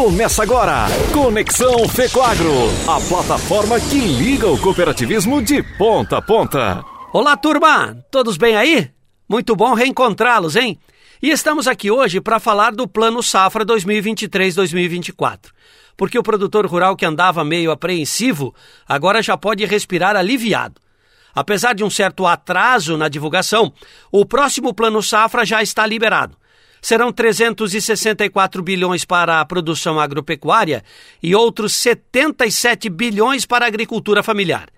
Começa agora, Conexão Fecoagro, a plataforma que liga o cooperativismo de ponta a ponta. Olá, turma! Todos bem aí? Muito bom reencontrá-los, hein? E estamos aqui hoje para falar do Plano Safra 2023-2024. Porque o produtor rural que andava meio apreensivo agora já pode respirar aliviado. Apesar de um certo atraso na divulgação, o próximo Plano Safra já está liberado serão 364 bilhões para a produção agropecuária e outros 77 bilhões para a agricultura familiar.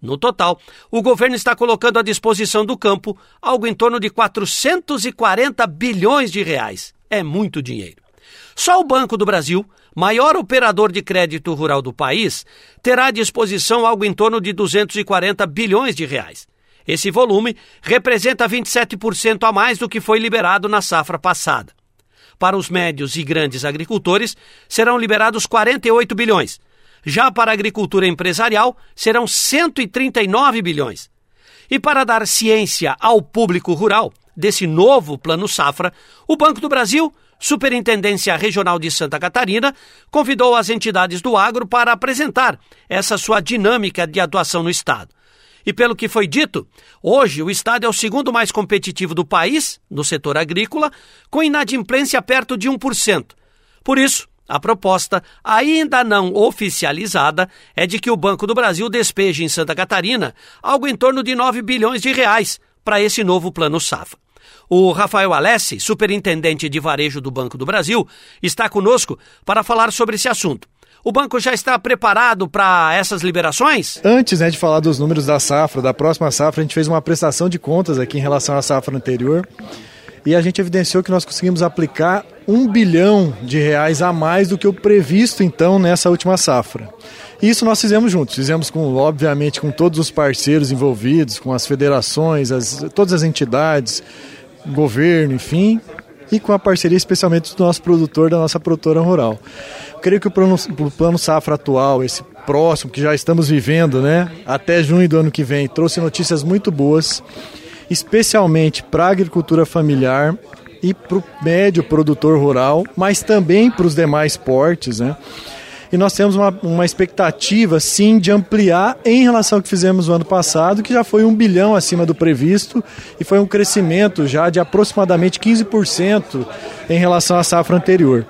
No total, o governo está colocando à disposição do campo algo em torno de 440 bilhões de reais. É muito dinheiro. Só o Banco do Brasil, maior operador de crédito rural do país, terá à disposição algo em torno de 240 bilhões de reais. Esse volume representa 27% a mais do que foi liberado na safra passada. Para os médios e grandes agricultores, serão liberados 48 bilhões. Já para a agricultura empresarial, serão 139 bilhões. E para dar ciência ao público rural desse novo Plano Safra, o Banco do Brasil, Superintendência Regional de Santa Catarina, convidou as entidades do agro para apresentar essa sua dinâmica de atuação no Estado. E pelo que foi dito, hoje o Estado é o segundo mais competitivo do país, no setor agrícola, com inadimplência perto de 1%. Por isso, a proposta, ainda não oficializada, é de que o Banco do Brasil despeje em Santa Catarina algo em torno de 9 bilhões de reais para esse novo plano SAFA. O Rafael Alessi, superintendente de varejo do Banco do Brasil, está conosco para falar sobre esse assunto. O banco já está preparado para essas liberações? Antes né, de falar dos números da safra, da próxima safra, a gente fez uma prestação de contas aqui em relação à safra anterior e a gente evidenciou que nós conseguimos aplicar um bilhão de reais a mais do que o previsto então nessa última safra. Isso nós fizemos juntos, fizemos com, obviamente, com todos os parceiros envolvidos, com as federações, as, todas as entidades, governo, enfim, e com a parceria especialmente do nosso produtor, da nossa produtora rural. Creio que o plano, o plano safra atual, esse próximo que já estamos vivendo, né, até junho do ano que vem, trouxe notícias muito boas, especialmente para a agricultura familiar e para o médio produtor rural, mas também para os demais portes, né? e nós temos uma, uma expectativa, sim, de ampliar em relação ao que fizemos no ano passado, que já foi um bilhão acima do previsto e foi um crescimento já de aproximadamente 15% em relação à safra anterior.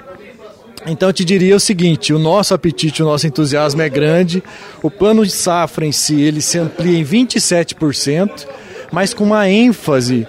Então eu te diria o seguinte, o nosso apetite, o nosso entusiasmo é grande, o plano de safra em si, ele se amplia em 27%, mas com uma ênfase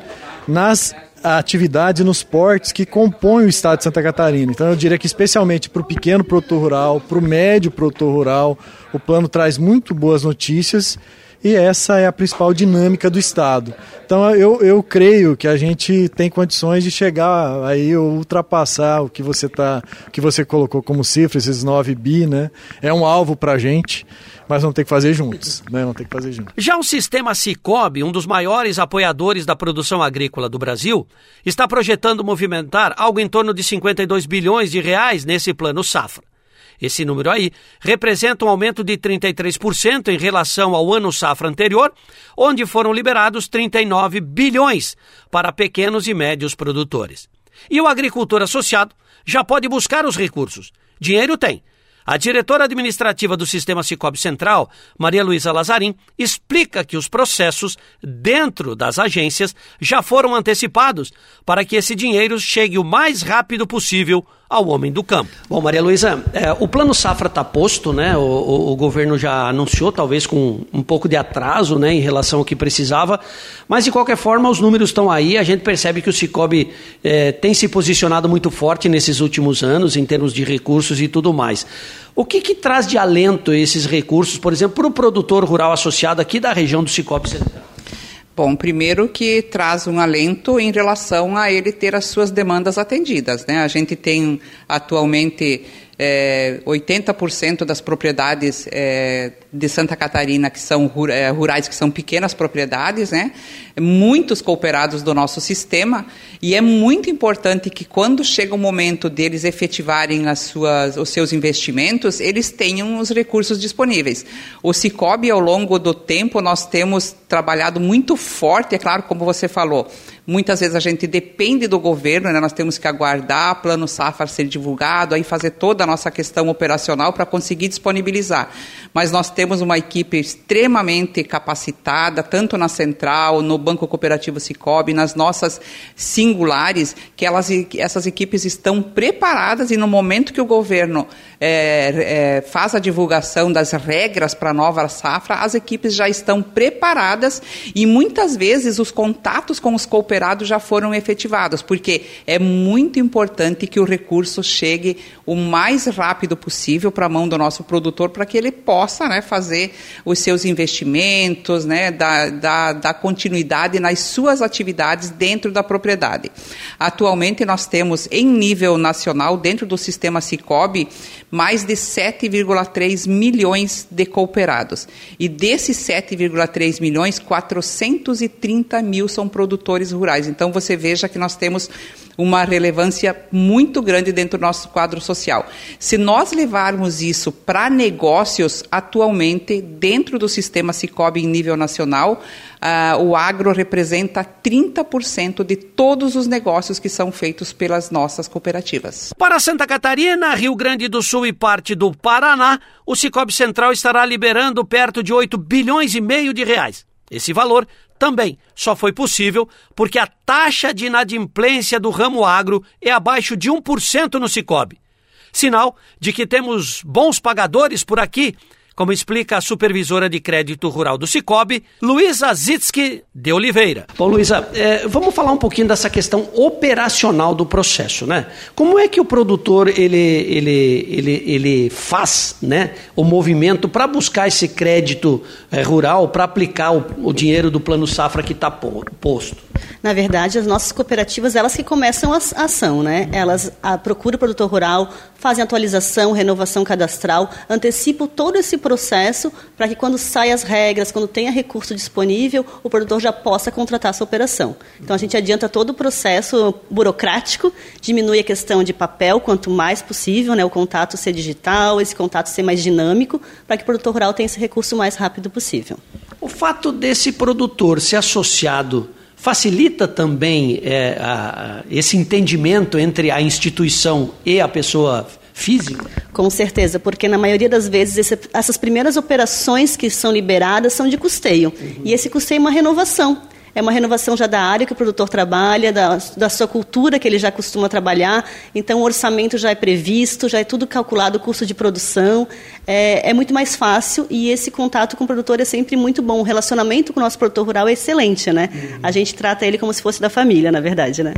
nas a atividade nos portos que compõem o estado de Santa Catarina. Então eu diria que especialmente para o pequeno produtor rural, para o médio produtor rural, o plano traz muito boas notícias e essa é a principal dinâmica do Estado. Então eu, eu creio que a gente tem condições de chegar aí ultrapassar o que você tá, que você colocou como cifra, esses 9 bi, né? É um alvo para a gente mas vamos ter que fazer juntos, né? Vamos ter que fazer juntos. Já o sistema Cicobi, um dos maiores apoiadores da produção agrícola do Brasil, está projetando movimentar algo em torno de 52 bilhões de reais nesse plano safra. Esse número aí representa um aumento de 33% em relação ao ano safra anterior, onde foram liberados 39 bilhões para pequenos e médios produtores. E o agricultor associado já pode buscar os recursos. Dinheiro tem a diretora administrativa do Sistema Cicobi Central, Maria Luísa Lazarim, explica que os processos dentro das agências já foram antecipados para que esse dinheiro chegue o mais rápido possível ao homem do campo. Bom, Maria Luísa, é, o plano safra está posto, né? O, o, o, governo já anunciou, talvez com um pouco de atraso, né, em relação ao que precisava, mas de qualquer forma os números estão aí. A gente percebe que o Cicobi é, tem se posicionado muito forte nesses últimos anos em termos de recursos e tudo mais. O que, que traz de alento esses recursos, por exemplo, para o produtor rural associado aqui da região do Cicobi Central? Bom, primeiro que traz um alento em relação a ele ter as suas demandas atendidas. Né? A gente tem atualmente é, 80% das propriedades é, de Santa Catarina que são é, rurais, que são pequenas propriedades, né? muitos cooperados do nosso sistema, e é muito importante que quando chega o momento deles efetivarem as suas, os seus investimentos, eles tenham os recursos disponíveis. O Cicobi, ao longo do tempo, nós temos trabalhado muito forte, é claro, como você falou, Muitas vezes a gente depende do governo, né? nós temos que aguardar plano safra ser divulgado, aí fazer toda a nossa questão operacional para conseguir disponibilizar. Mas nós temos uma equipe extremamente capacitada, tanto na central, no Banco Cooperativo Cicobi, nas nossas singulares, que elas, essas equipes estão preparadas e no momento que o governo é, é, faz a divulgação das regras para a nova safra, as equipes já estão preparadas e muitas vezes os contatos com os já foram efetivados, porque é muito importante que o recurso chegue o mais rápido possível para a mão do nosso produtor para que ele possa né, fazer os seus investimentos, né, dar, continuidade nas suas atividades dentro da propriedade. Atualmente nós temos em nível nacional, dentro do sistema Cicobi, mais de 7,3 milhões de cooperados. E desses 7,3 milhões, 430 mil são produtores rurais. Então você veja que nós temos uma relevância muito grande dentro do nosso quadro social. Se nós levarmos isso para negócios, atualmente, dentro do sistema Cicobi em nível nacional, uh, o agro representa 30% de todos os negócios que são feitos pelas nossas cooperativas. Para Santa Catarina, Rio Grande do Sul e parte do Paraná, o Cicobi Central estará liberando perto de 8 bilhões e meio de reais. Esse valor também só foi possível porque a taxa de inadimplência do ramo agro é abaixo de 1% no Cicobi. Sinal de que temos bons pagadores por aqui como explica a supervisora de crédito rural do Cicobi, Luísa Zitsky de Oliveira. Bom, Luísa, é, vamos falar um pouquinho dessa questão operacional do processo, né? Como é que o produtor ele, ele, ele, ele faz né, o movimento para buscar esse crédito é, rural, para aplicar o, o dinheiro do plano safra que está posto? Na verdade, as nossas cooperativas, elas que começam a ação, né? Elas procuram o produtor rural, fazem atualização, renovação cadastral, antecipam todo esse processo para que quando saem as regras, quando tenha recurso disponível, o produtor já possa contratar essa operação. Então a gente adianta todo o processo burocrático, diminui a questão de papel quanto mais possível, né, o contato ser digital, esse contato ser mais dinâmico, para que o produtor rural tenha esse recurso o mais rápido possível. O fato desse produtor ser associado facilita também é, a, esse entendimento entre a instituição e a pessoa física? Com certeza, porque na maioria das vezes esse, essas primeiras operações que são liberadas são de custeio. Uhum. E esse custeio é uma renovação. É uma renovação já da área que o produtor trabalha, da, da sua cultura que ele já costuma trabalhar. Então, o orçamento já é previsto, já é tudo calculado, o custo de produção. É, é muito mais fácil e esse contato com o produtor é sempre muito bom. O relacionamento com o nosso produtor rural é excelente, né? Uhum. A gente trata ele como se fosse da família, na verdade, né?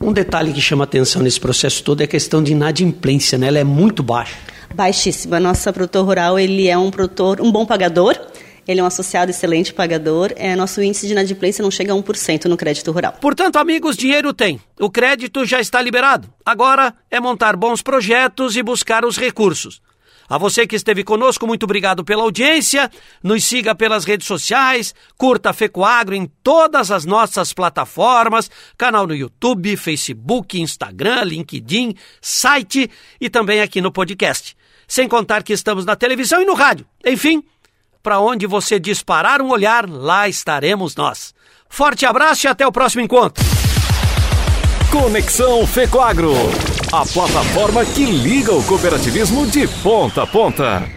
Um detalhe que chama atenção nesse processo todo é a questão de inadimplência, né? Ela é muito baixa. Baixíssima. Nosso produtor rural, ele é um produtor, um bom pagador, ele é um associado excelente pagador. É, nosso índice de inadimplência não chega a 1% no crédito rural. Portanto, amigos, dinheiro tem. O crédito já está liberado. Agora é montar bons projetos e buscar os recursos. A você que esteve conosco, muito obrigado pela audiência. Nos siga pelas redes sociais, curta Fecoagro em todas as nossas plataformas, canal no YouTube, Facebook, Instagram, LinkedIn, site e também aqui no podcast. Sem contar que estamos na televisão e no rádio. Enfim, para onde você disparar um olhar, lá estaremos nós. Forte abraço e até o próximo encontro. Conexão Fecoagro, a plataforma que liga o cooperativismo de ponta a ponta.